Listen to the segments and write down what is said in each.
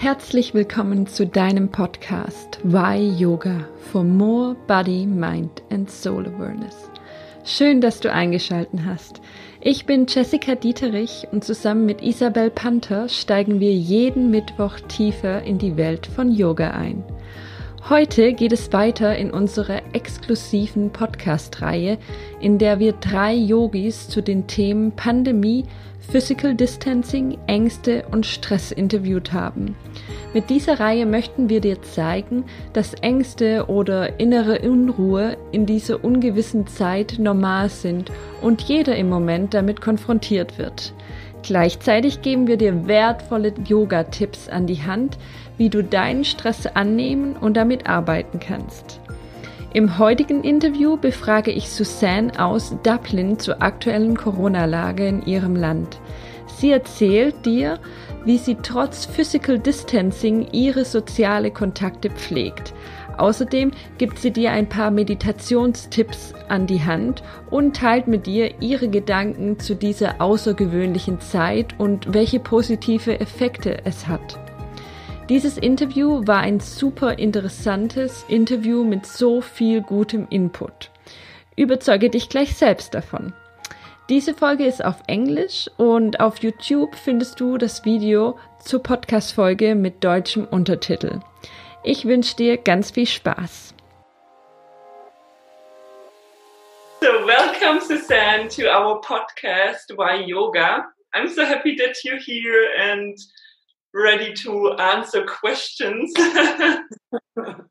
Herzlich willkommen zu deinem Podcast Why Yoga for More Body, Mind and Soul Awareness. Schön, dass du eingeschalten hast. Ich bin Jessica Dieterich und zusammen mit Isabel Panther steigen wir jeden Mittwoch tiefer in die Welt von Yoga ein. Heute geht es weiter in unserer exklusiven Podcast-Reihe, in der wir drei Yogis zu den Themen Pandemie, Physical Distancing, Ängste und Stress interviewt haben. Mit dieser Reihe möchten wir dir zeigen, dass Ängste oder innere Unruhe in dieser ungewissen Zeit normal sind und jeder im Moment damit konfrontiert wird. Gleichzeitig geben wir dir wertvolle Yoga-Tipps an die Hand, wie du deinen Stress annehmen und damit arbeiten kannst. Im heutigen Interview befrage ich Suzanne aus Dublin zur aktuellen Corona-Lage in ihrem Land. Sie erzählt dir, wie sie trotz Physical Distancing ihre soziale Kontakte pflegt. Außerdem gibt sie dir ein paar Meditationstipps an die Hand und teilt mit dir ihre Gedanken zu dieser außergewöhnlichen Zeit und welche positive Effekte es hat. Dieses Interview war ein super interessantes Interview mit so viel gutem Input. Überzeuge dich gleich selbst davon. Diese Folge ist auf Englisch und auf YouTube findest du das Video zur Podcast-Folge mit deutschem Untertitel. Ich wünsche dir ganz viel Spaß. So, welcome, Suzanne, to our podcast, Why Yoga. I'm so happy that you're here and ready to answer questions. um,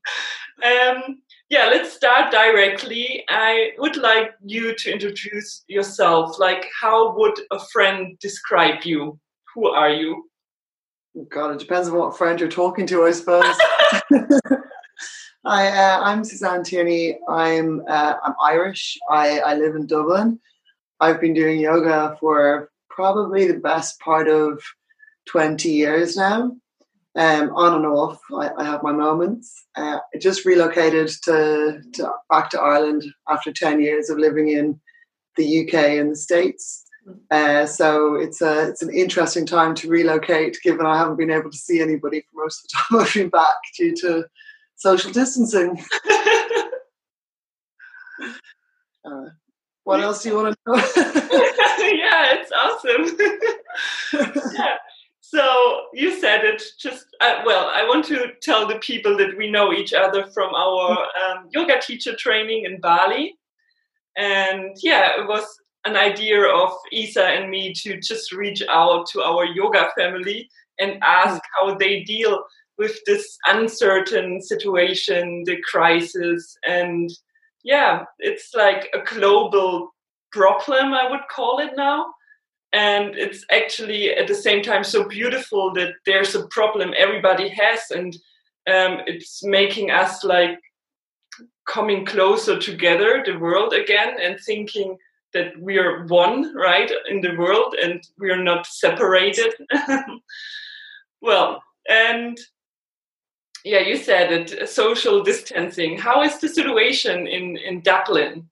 yeah, let's start directly. I would like you to introduce yourself. Like, how would a friend describe you? Who are you? God, it depends on what friend you're talking to, I suppose. I, uh, I'm Suzanne Tierney. I'm uh, I'm Irish. I, I live in Dublin. I've been doing yoga for probably the best part of 20 years now um, on and off. I, I have my moments. Uh, I just relocated to, to, back to Ireland after ten years of living in the UK and the States. Uh, so it's a it's an interesting time to relocate, given I haven't been able to see anybody for most of the time I've been back due to social distancing. uh, what else do you want to know? yeah, it's awesome. Yeah. So you said it just, uh, well, I want to tell the people that we know each other from our um, yoga teacher training in Bali. And yeah, it was an idea of Isa and me to just reach out to our yoga family and ask how they deal with this uncertain situation, the crisis. And yeah, it's like a global problem, I would call it now and it's actually at the same time so beautiful that there's a problem everybody has and um, it's making us like coming closer together the world again and thinking that we are one right in the world and we are not separated. Well and yeah you said it social distancing. How is the situation in in dublin?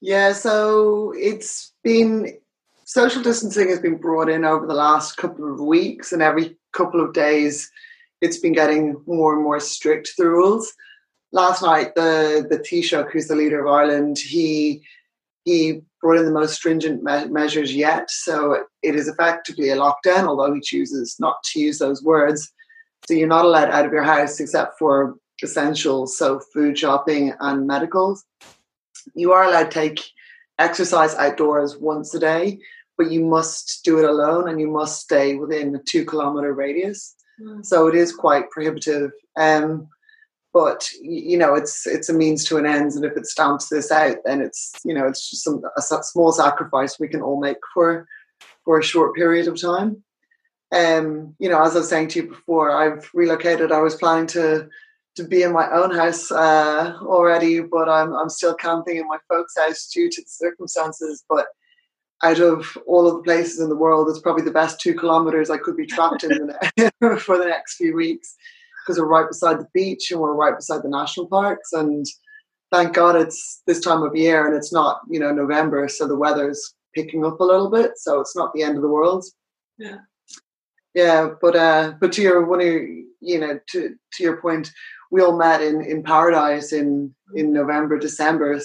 Yeah so it's been social distancing has been brought in over the last couple of weeks, and every couple of days, it's been getting more and more strict. The rules. Last night, the the Taoiseach, who's the leader of Ireland, he he brought in the most stringent me- measures yet. So it is effectively a lockdown, although he chooses not to use those words. So you're not allowed out of your house except for essentials, so food shopping and medicals. You are allowed to take exercise outdoors once a day, but you must do it alone and you must stay within a two kilometer radius. Mm. So it is quite prohibitive. Um, but you know, it's it's a means to an end, and if it stamps this out, then it's you know it's just some, a small sacrifice we can all make for for a short period of time. Um, you know, as I was saying to you before, I've relocated. I was planning to to be in my own house uh, already, but I'm I'm still camping in my folks' house due to the circumstances. But out of all of the places in the world, it's probably the best two kilometers I could be trapped in for the next few weeks because we're right beside the beach and we're right beside the national parks. And thank God it's this time of year and it's not, you know, November, so the weather's picking up a little bit. So it's not the end of the world. Yeah. yeah. But uh, but to your one of your, you know to to your point, we all met in in paradise in in November, December,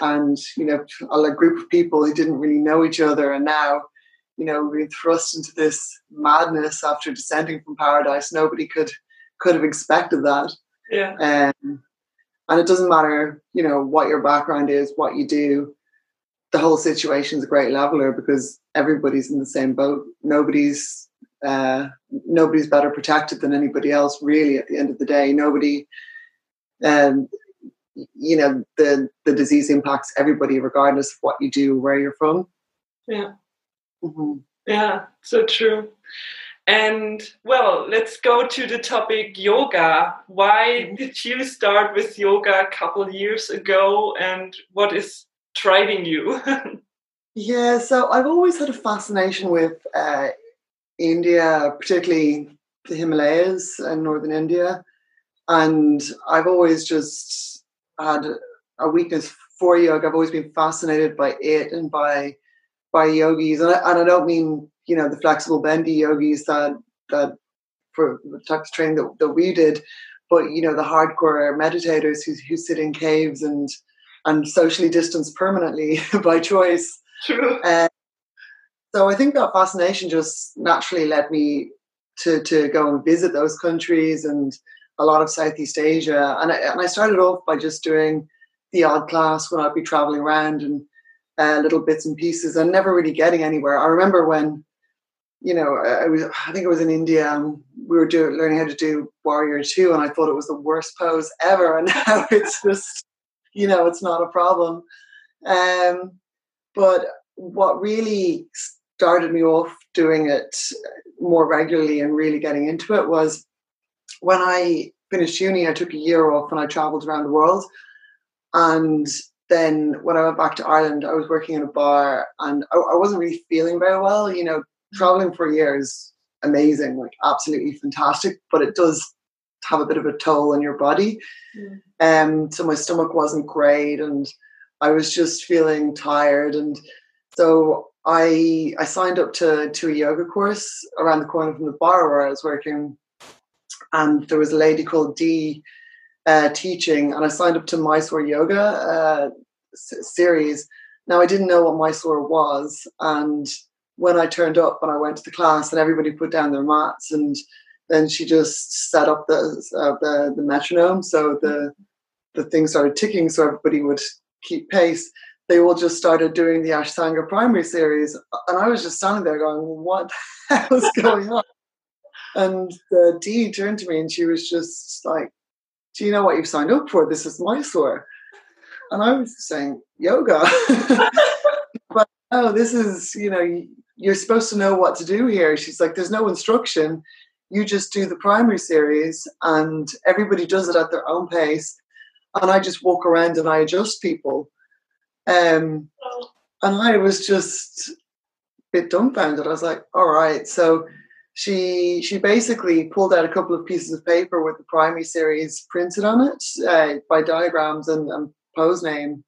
and you know a group of people who didn't really know each other, and now you know we're thrust into this madness after descending from paradise. Nobody could could have expected that. Yeah. Um, and it doesn't matter, you know, what your background is, what you do. The whole situation is a great leveler because everybody's in the same boat. Nobody's uh, nobody's better protected than anybody else. Really, at the end of the day, nobody. Um, you know, the the disease impacts everybody, regardless of what you do, where you're from. Yeah. Mm-hmm. Yeah. So true. And well, let's go to the topic yoga. Why Mm-hmm. did you start with yoga a couple years ago and what is driving you? Yeah, so I've always had a fascination with uh, India, particularly the Himalayas and northern India. And I've always just had a weakness for yoga. I've always been fascinated by it and by by yogis. And I, and I don't mean, you know, the flexible bendy yogis that that for the type of training that, that we did, but you know, the hardcore meditators who who sit in caves and and socially distanced permanently by choice. True. Uh, so I think that fascination just naturally led me to to go and visit those countries and a lot of Southeast Asia. And I, and I started off by just doing the odd class when I'd be traveling around and uh, little bits and pieces and never really getting anywhere. I remember when, you know, I was I think it was in India. And we were doing learning how to do Warrior Two, and I thought it was the worst pose ever. And now it's just, you know, it's not a problem. Um, but what really started me off doing it more regularly and really getting into it was when I finished uni, I took a year off and I traveled around the world. And then when I went back to Ireland, I was working in a bar and I, I wasn't really feeling very well. You know, traveling for a year is amazing, like absolutely fantastic, but it does have a bit of a toll on your body. Um, so my stomach wasn't great and I was just feeling tired. And so I I signed up to, to a yoga course around the corner from the bar where I was working. And there was a lady called Dee uh, teaching, and I signed up to Mysore Yoga uh, s- series. Now I didn't know what Mysore was, and when I turned up and I went to the class, and everybody put down their mats, and then she just set up the uh, the, the metronome, so the the thing started ticking, so everybody would keep pace. They all just started doing the Ashtanga primary series, and I was just standing there going, "What the going on?" And the Dee turned to me, and she was just like, "Do you know what you've signed up for? This is Mysore." And I was saying, "Yoga." but oh, this is you know you're supposed to know what to do here. She's like, "There's no instruction." you just do the primary series and everybody does it at their own pace and i just walk around and i adjust people um, and i was just a bit dumbfounded i was like all right so she she basically pulled out a couple of pieces of paper with the primary series printed on it uh, by diagrams and, and pose name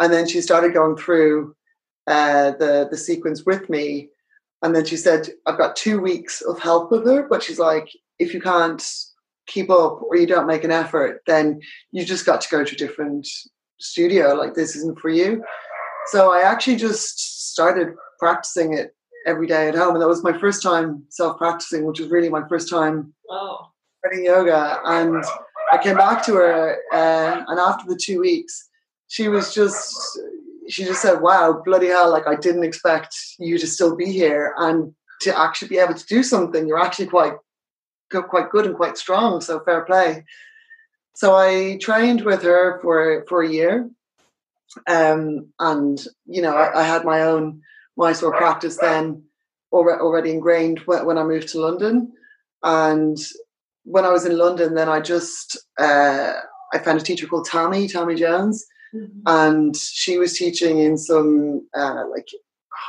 and then she started going through uh, the the sequence with me and then she said, I've got two weeks of help with her, but she's like, if you can't keep up or you don't make an effort, then you just got to go to a different studio. Like, this isn't for you. So I actually just started practicing it every day at home. And that was my first time self practicing, which was really my first time Oh, starting yoga. And I came back to her, uh, and after the two weeks, she was just she just said, "Wow, bloody hell! Like I didn't expect you to still be here and to actually be able to do something. You're actually quite quite good and quite strong. So fair play." So I trained with her for for a year, um, and you know I, I had my own Mysore practice then already, already ingrained when, I moved to London, and when I was in London, then I just uh, I found a teacher called Tammy Tammy Jones. And she was teaching in some uh, like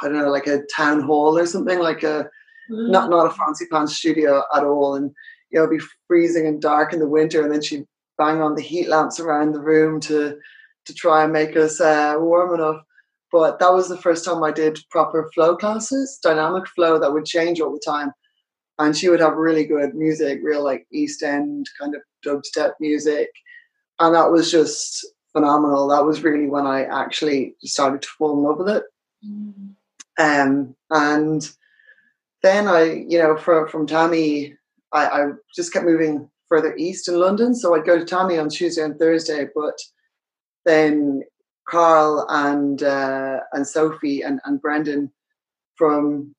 I don't know, like a town hall or something, like a not not a fancy pants studio at all, and you know, it'd be freezing and dark in the winter, and then she'd bang on the heat lamps around the room to to try and make us uh, warm enough. But that was the first time I did proper flow classes, dynamic flow that would change all the time. and she would have really good music, real like East End kind of dubstep music, and that was just phenomenal. That was really when I actually started to fall in love with it. Mm. Um, and then I, you know, from from Tammy, I, I just kept moving further east in London. So I'd go to Tammy on Tuesday and Thursday, but then Carl and uh, and Sophie and, and Brendan from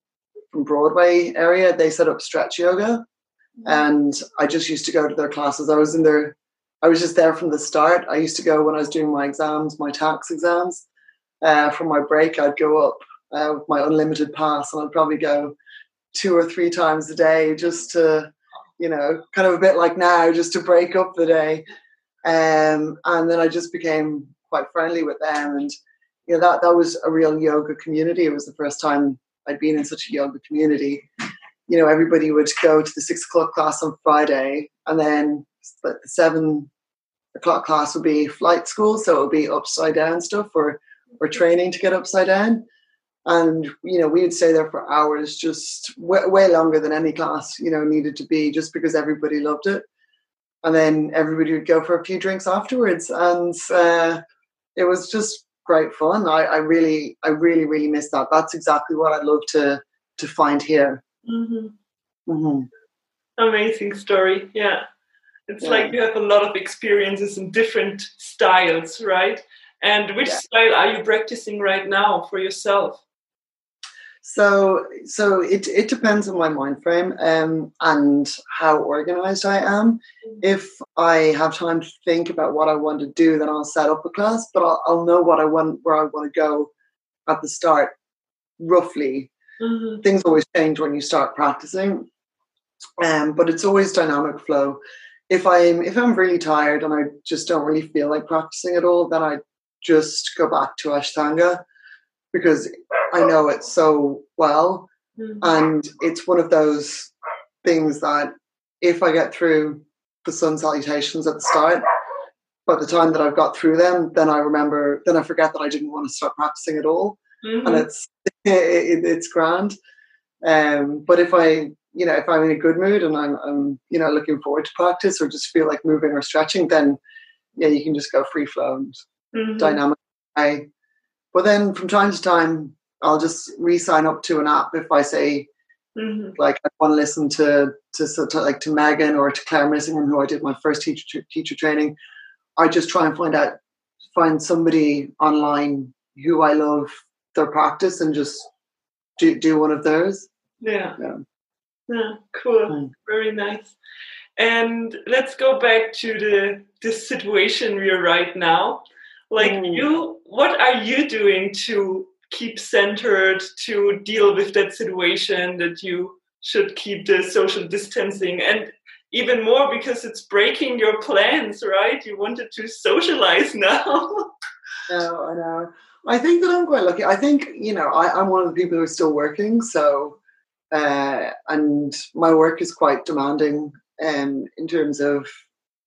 from Broadway area, they set up stretch yoga. Mm-hmm. And I just used to go to their classes. I was in their I was just there from the start. I used to go when I was doing my exams, my tax exams. Uh, from my break, I'd go up uh, with my unlimited pass, and I'd probably go two or three times a day just to, you know, kind of a bit like now, just to break up the day. Um, and then I just became quite friendly with them, and you know that that was a real yoga community. It was the first time I'd been in such a yoga community. You know, everybody would go to the six o'clock class on Friday, and then the seven o'clock class would be flight school, so it would be upside down stuff or or training to get upside down. And you know, we would stay there for hours, just way, way longer than any class you know needed to be, just because everybody loved it. And then everybody would go for a few drinks afterwards, and uh, it was just great fun. I, I really, I really, really miss that. That's exactly what I'd love to to find here. Mm-hmm. Mm-hmm. Amazing story. Yeah, it's yeah. like you have a lot of experiences in different styles, right? And which yeah. style are you practicing right now for yourself? So, so it it depends on my mind frame um, and how organized I am. Mm-hmm. If I have time to think about what I want to do, then I'll set up a class. But I'll, I'll know what I want, where I want to go at the start, roughly. Mm-hmm. Things always change when you start practicing, um, but it's always dynamic flow. If I'm if I'm really tired and I just don't really feel like practicing at all, then I just go back to Ashtanga because I know it so well. Mm-hmm. And it's one of those things that if I get through the sun salutations at the start, by the time that I've got through them, then I remember, then I forget that I didn't want to start practicing at all. Mm-hmm. And it's it, it's grand. Um, but if I, you know, if I'm in a good mood and I'm, I'm, you know, looking forward to practice or just feel like moving or stretching, then yeah, you can just go free flow and mm-hmm. dynamic. I, but then from time to time, I'll just re-sign up to an app if I say mm-hmm. like I want to listen to, to, to like to Megan or to Claire Missingham, who I did my first teacher teacher training. I just try and find out find somebody online who I love their practice and just do do one of theirs. Yeah. Yeah. yeah cool. Mm. Very nice. And let's go back to the the situation we're right now. Like mm. you, what are you doing to keep centered to deal with that situation that you should keep the social distancing? And even more because it's breaking your plans right? You wanted to socialize now. No i know. I think that i'm quite lucky. I think you know I, am one of the people who are still working so uh, and my work is quite demanding um, in terms of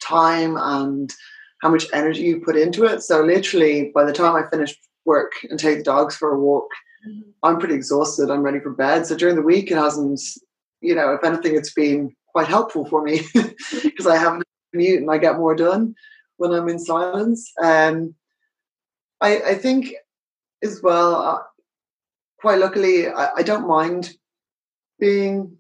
time and how much energy you put into it so literally by the time i finish work and take the dogs for a walk, mm-hmm. I'm pretty exhausted. I'm ready for bed. So during the week, it hasn't, you know, if anything, it's been quite helpful for me because I haven't commute and I get more done when I'm in silence. Um, I, I think as well, uh, quite luckily, I, I don't mind being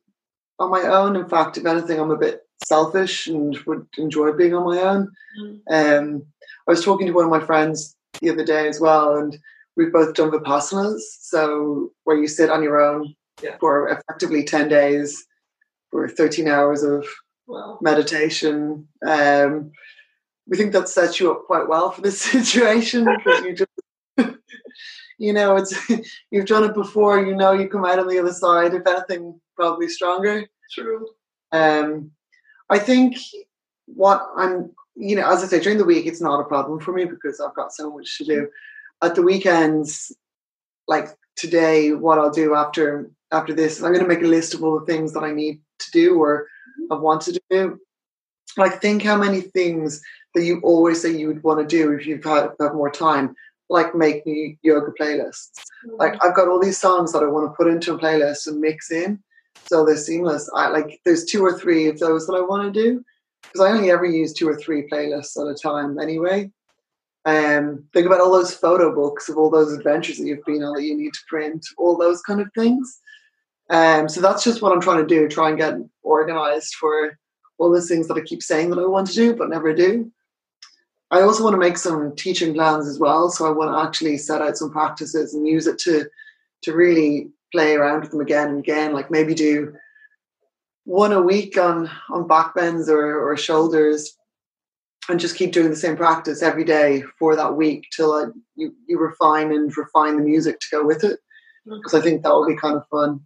on my own. In fact, if anything, I'm a bit selfish and would enjoy being on my own. Mm. Um, I was talking to one of my friends the other day as well, and we've both done vipassanas, so where you sit on your own yeah. for effectively ten days, for thirteen hours of wow. meditation. Um, we think that sets you up quite well for this situation because you just, you know, it's you've done it before. You know, you come out on the other side. If anything, probably stronger. True. Um, I think what I'm you know, as I say, during the week, it's not a problem for me because I've got so much to do. At the weekends, like today, what I'll do after after this, I'm going to make a list of all the things that I need to do or I want to do. Like, think how many things that you always say you would want to do if you've had have more time. Like, make new yoga playlists. Mm-hmm. Like, I've got all these songs that I want to put into a playlist and mix in. So they're seamless. I like there's two or three of those that I want to do because I only ever use two or three playlists at a time anyway. Um, think about all those photo books of all those adventures that you've been on that you need to print, all those kind of things. Um, so that's just what I'm trying to do, try and get organized for all those things that I keep saying that I want to do but never do. I also want to make some teaching plans as well. So I want to actually set out some practices and use it to to really play around with them again and again. Like maybe do one a week on on back bends or, or shoulders and just keep doing the same practice every day for that week till I, you, you refine and refine the music to go with it because I think that will be kind of fun.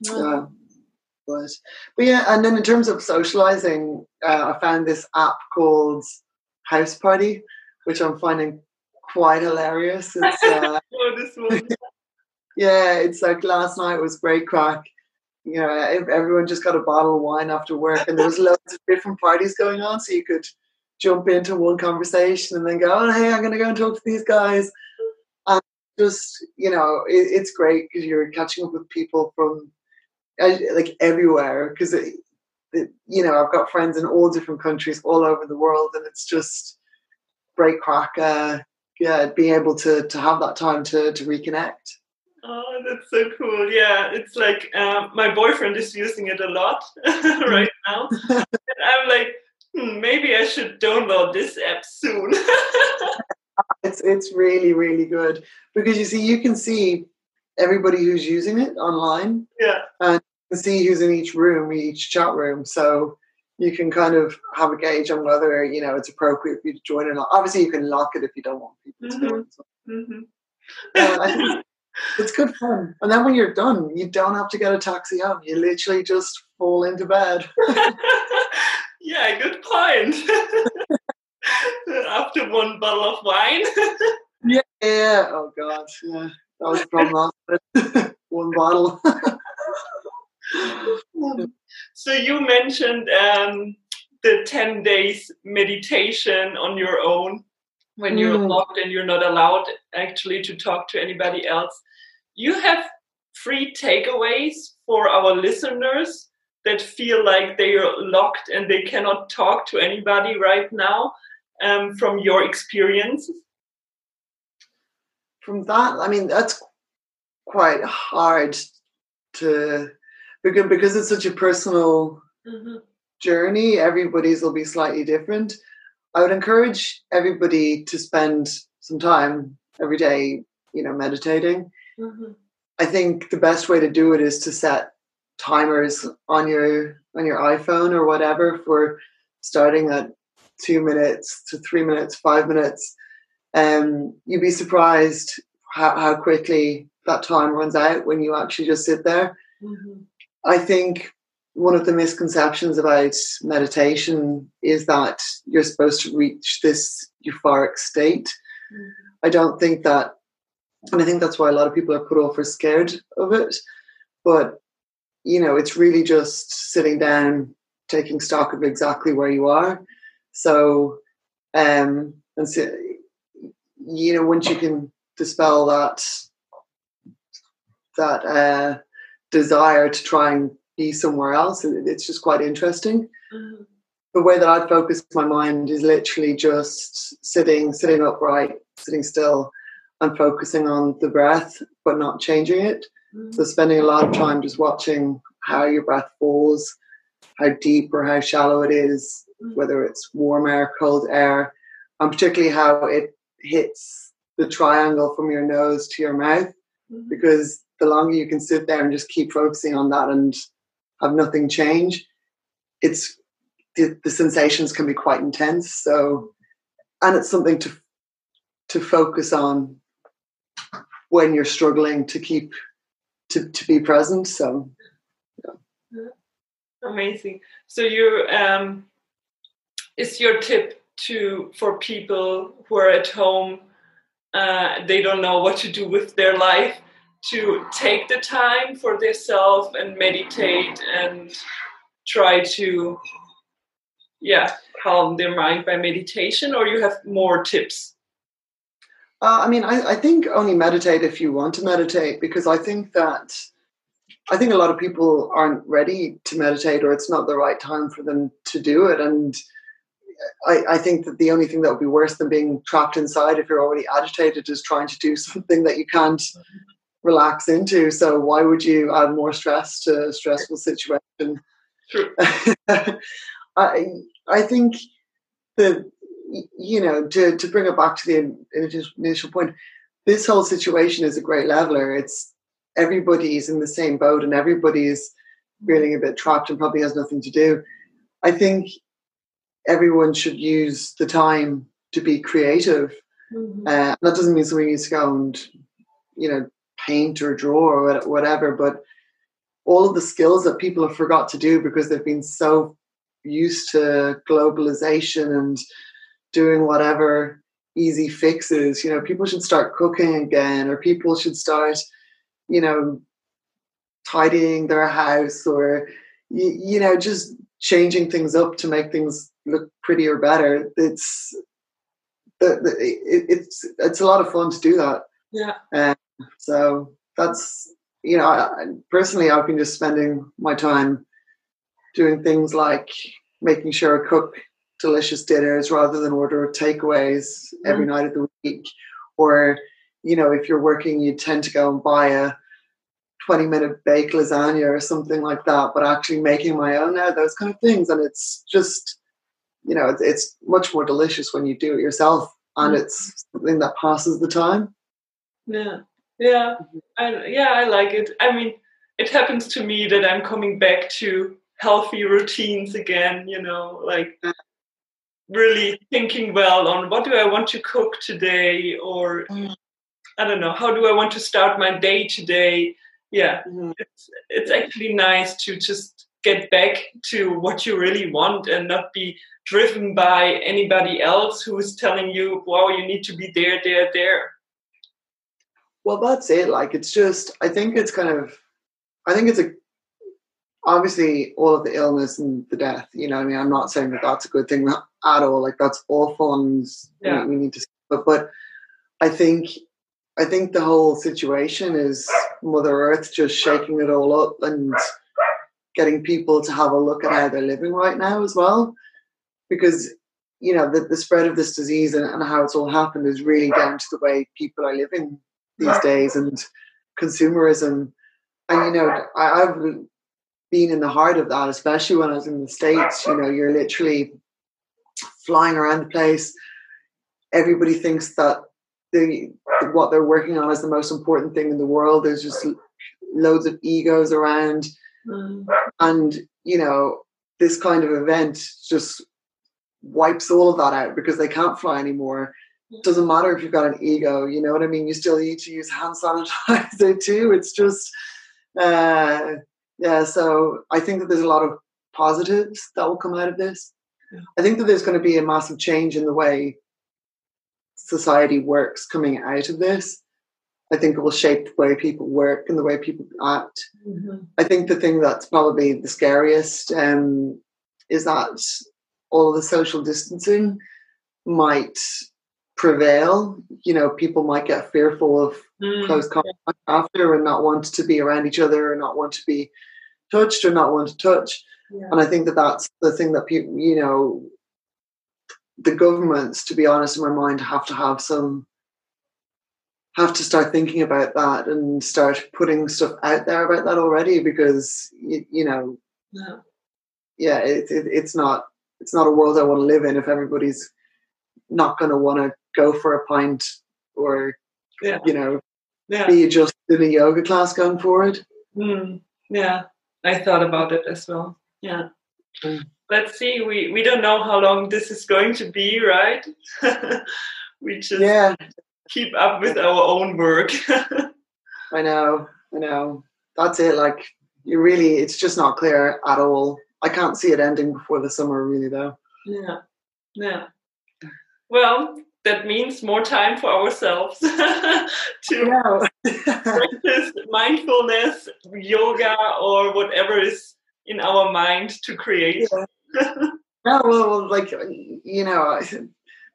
Yeah. but but yeah, and then in terms of socializing, uh, I found this app called Houseparty, which I'm finding quite hilarious. It's, uh, oh, yeah, it's like last night was great crack. You know, everyone just got a bottle of wine after work, and there was loads of different parties going on, so you could jump into one conversation and then go, "Oh, hey, I'm going to go and talk to these guys." And just you know, it, it's great because you're catching up with people from like everywhere because you know I've got friends in all different countries all over the world, and it's just great crack. Uh, yeah, being able to to have that time to to reconnect. Oh, that's so cool. Yeah, it's like um, my boyfriend is using it a lot right now. and I'm like, hmm, maybe I should download this app soon. it's it's really really good because you see you can see everybody who's using it online. Yeah. And see who's in each room, each chat room. So you can kind of have a gauge on whether you know it's appropriate for you to join or not. Obviously, you can lock it if you don't want people mm-hmm. to join. So. Mm-hmm. uh, it's good fun. And then when you're done, you don't have to get a taxi home. You literally just fall into bed. yeah, good point. After one bottle of wine. yeah, yeah. Oh God, yeah. That was the problem. one bottle. so you mentioned um, the 10 days meditation on your own when you're mm. locked and you're not allowed actually to talk to anybody else. You have free takeaways for our listeners that feel like they are locked and they cannot talk to anybody right now um, from your experience? From that, I mean, that's quite hard to because because it's such a personal mm-hmm. journey. Everybody's will be slightly different. I would encourage everybody to spend some time every day, you know, meditating. Mm-hmm. I think the best way to do it is to set timers on your on your iPhone or whatever for starting at two minutes to three minutes, five minutes. Um, you'd be surprised how, how quickly that time runs out when you actually just sit there. Mm-hmm. I think one of the misconceptions about meditation is that you're supposed to reach this euphoric state. Mm-hmm. I don't think that, and I think that's why a lot of people are put off or scared of it. But, you know, it's really just sitting down, taking stock of exactly where you are. So, um, and so, you know, once you can dispel that, that, uh, desire to try and be somewhere else. And It's just quite interesting. Mm-hmm. The way that I focus my mind is literally just sitting, sitting upright, sitting still, and focusing on the breath, but not changing it. Mm-hmm. So spending a lot of time just watching how your breath falls, how deep or how shallow it is, mm-hmm. whether it's warm air, cold air, and particularly how it hits the triangle from your nose to your mouth. Mm-hmm. Because the longer you can sit there and just keep focusing on that and have nothing change, it's the, the sensations can be quite intense. So, and it's something to to focus on when you're struggling to keep to, to be present. So, yeah. amazing. So, you um, is your tip to for people who are at home? Uh, they don't know what to do with their life to take the time for themselves and meditate and try to yeah calm their mind by meditation or you have more tips uh, i mean I, I think only meditate if you want to meditate because i think that I think a lot of people aren't ready to meditate, or it's not the right time for them to do it. And I, I think that the only thing that would be worse than being trapped inside if you're already agitated is trying to do something that you can't relax into. So why would you add more stress to a stressful situation? True. I I think that you know to to bring it back to the initial point, this whole situation is a great leveler. It's everybody's in the same boat and everybody's feeling a bit trapped and probably has nothing to do. I think everyone should use the time to be creative. Mm-hmm. Uh, that doesn't mean somebody needs to go and, you know, paint or draw or whatever, but all of the skills that people have forgot to do because they've been so used to globalization and doing whatever easy fixes. You know, people should start cooking again, or people should start, you know, tidying their house, or you, you know, just changing things up to make things look prettier, better. It's the, the, it, it's it's a lot of fun to do that. Yeah. Um, so that's you know, I, personally, I've been just spending my time doing things like making sure I cook delicious dinners rather than order takeaways every mm. night of the week. Or, you know, if you're working, you tend to go and buy a 20 minute baked lasagna or something like that, but actually making my own now, those kind of things. And it's just, you know, it's, it's much more delicious when you do it yourself and mm. it's something that passes the time. Yeah. Yeah. I, yeah, I like it. I mean, it happens to me that I'm coming back to healthy routines again, you know, like really thinking well on what do I want to cook today or mm. I don't know, how do I want to start my day today? Yeah, mm. it's, it's actually nice to just get back to what you really want and not be driven by anybody else who is telling you, wow, you need to be there, there, there. Well, that's it. Like, it's just, I think it's kind of, I think it's a, obviously all of the illness and the death, you know, I mean, I'm not saying that that's a good thing at all. Like, that's awful and yeah. we, we need to, but, but I think, I think the whole situation is Mother Earth just shaking it all up and getting people to have a look at how they're living right now as well. Because, you know, the, the spread of this disease and, and how it's all happened is really down to the way people are living these days and consumerism. And you know, I, I've been in the heart of that, especially when I was in the States. You know, you're literally flying around the place. Everybody thinks that the what they're working on is the most important thing in the world. There's just loads of egos around, mm. and you know, this kind of event just wipes all of that out because they can't fly anymore doesn't matter if you've got an ego, you know what I mean? You still need to use hand sanitizer too. It's just, uh, yeah. So I think that there's a lot of positives that will come out of this. Yeah. I think that there's going to be a massive change in the way society works coming out of this. I think it will shape the way people work and the way people act. Mm-hmm. I think the thing that's probably the scariest um, is that all of the social distancing might prevail. You know, people might get fearful of mm. close contact after and not want to be around each other or not want to be touched or not want to touch. Yeah. And I think that that's the thing that people, you know, the governments, to be honest, in my mind, have to have some, have to start thinking about that and start putting stuff out there about that already because, you, you know, yeah, yeah it, it, it's not, it's not a world I want to live in if everybody's not going to want to go for a pint or yeah. you know yeah. be just in a yoga class going forward. Mm, yeah, I thought about it as well. Yeah. Mm. Let's see. We we don't know how long this is going to be, right? we just yeah. keep up with our own work. I know. I know. That's it. Like you really, it's just not clear at all. I can't see it ending before the summer, really, though. Yeah. Yeah. Well, that means more time for ourselves to practice mindfulness, yoga, or whatever is in our mind to create. Yeah. well, like you know,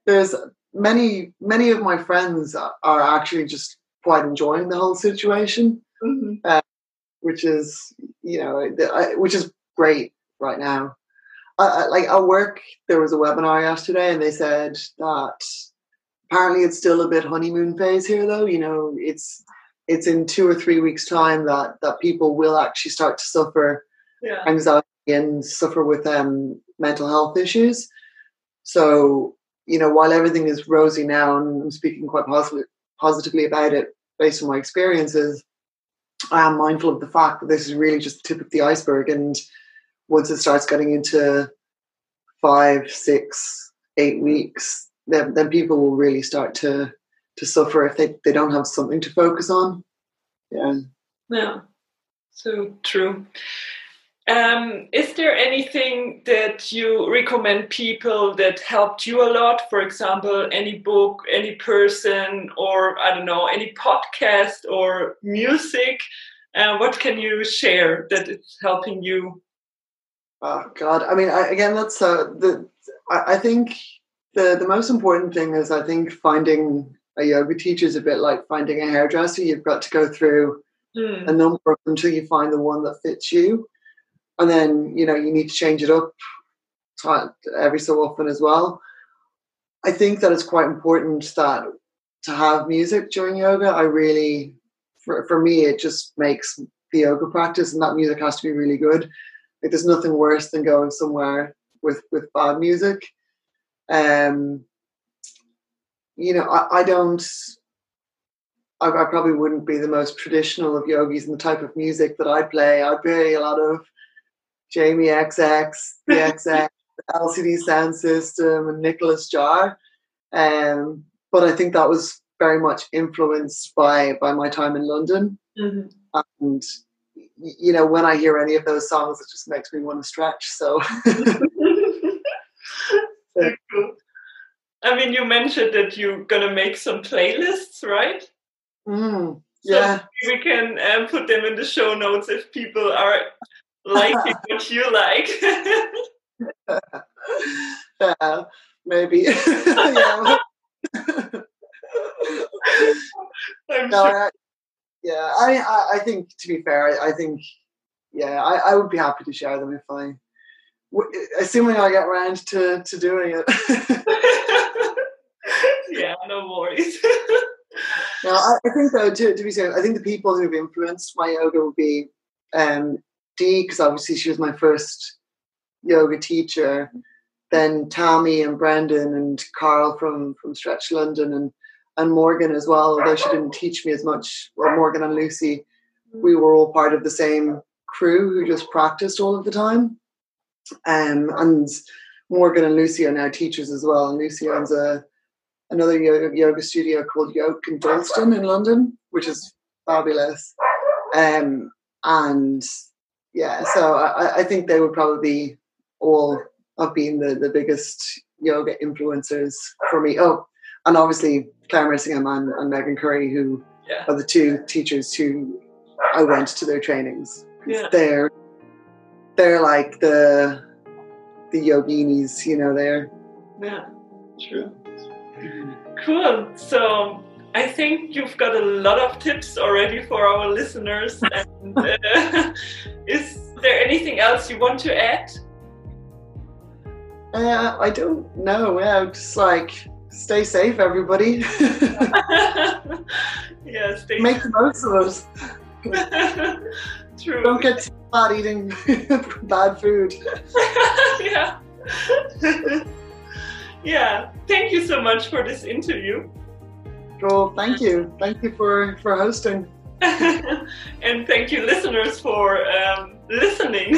there's many many of my friends are actually just quite enjoying the whole situation. Mm-hmm. Uh, which is you know which is great right now. Uh, like at work, there was a webinar yesterday, and they said that apparently it's still a bit honeymoon phase here, though. You know, it's it's in two or three weeks' time that that people will actually start to suffer yeah. anxiety and suffer with um, mental health issues. So, you know, while everything is rosy now, and I'm speaking quite positively positively about it based on my experiences, I am mindful of the fact that this is really just the tip of the iceberg. And once it starts getting into five, six, eight weeks, then, then people will really start to to suffer if they, they don't have something to focus on. Yeah. Yeah. So true. Um, is there anything that you recommend people that helped you a lot? For example, any book, any person, or I don't know, any podcast or music? Uh, what can you share that is helping you? Oh God! I mean, I, again, that's uh, the. I, I think the the most important thing is I think finding a yoga teacher is a bit like finding a hairdresser. You've got to go through mm. a number of them until you find the one that fits you and then you know you need to change it up every so often as well. I think that it's quite important that to have music during yoga. I really, for, for me, it just makes the yoga practice, and that music has to be really good. Like there's nothing worse than going somewhere with with bad music. Um, you know, I, I don't. I, I probably wouldn't be the most traditional of yogis in the type of music that I play. I play a lot of Jamie XX, the XX, LCD Sound System, and Nicolas Jaar. Um, but I think that was very much influenced by by my time in London. Mm-hmm. And you know, when I hear any of those songs, it just makes me want to stretch. So. cool. I mean, you mentioned that you're gonna make some playlists, right? Mm, yeah. So we can um, put them in the show notes if people are liking what you like. yeah, maybe. yeah. I'm no, sure. I, yeah, I, I think to be fair, I, I think yeah, I, I would be happy to share them if I, assuming I get around to to doing it. yeah, no worries. now, I, I, think though, to, to be serious, I think the people who've influenced my yoga would be um, Dee, because obviously she was my first yoga teacher. Then Tammy and Brendan and Carl from from Stretch London and and Morgan as well. Although she didn't teach me as much, or Morgan and Lucy, we were all part of the same crew who just practiced all of the time. Um, and Morgan and Lucy are now teachers as well. And Lucy owns a another yoga, yoga studio called Yoke in Dalston in London, which is fabulous. Um, and yeah, so I, I think they would probably all have been the, the biggest yoga influencers for me. Oh, and obviously Claire Missingham and, and Megan Curry, who yeah. are the two teachers who I went to their trainings. Yeah. They're they're like the the yoginis, you know. They're yeah, true. Cool. So I think you've got a lot of tips already for our listeners. And, uh, is there anything else you want to add? Uh, I don't know. Yeah, just like stay safe, everybody. yeah, stay Make the most of it. True. Don't get not eating bad food. yeah. yeah. Thank you so much for this interview. Well, thank you. Thank you for, for hosting. and thank you, listeners, for um, listening.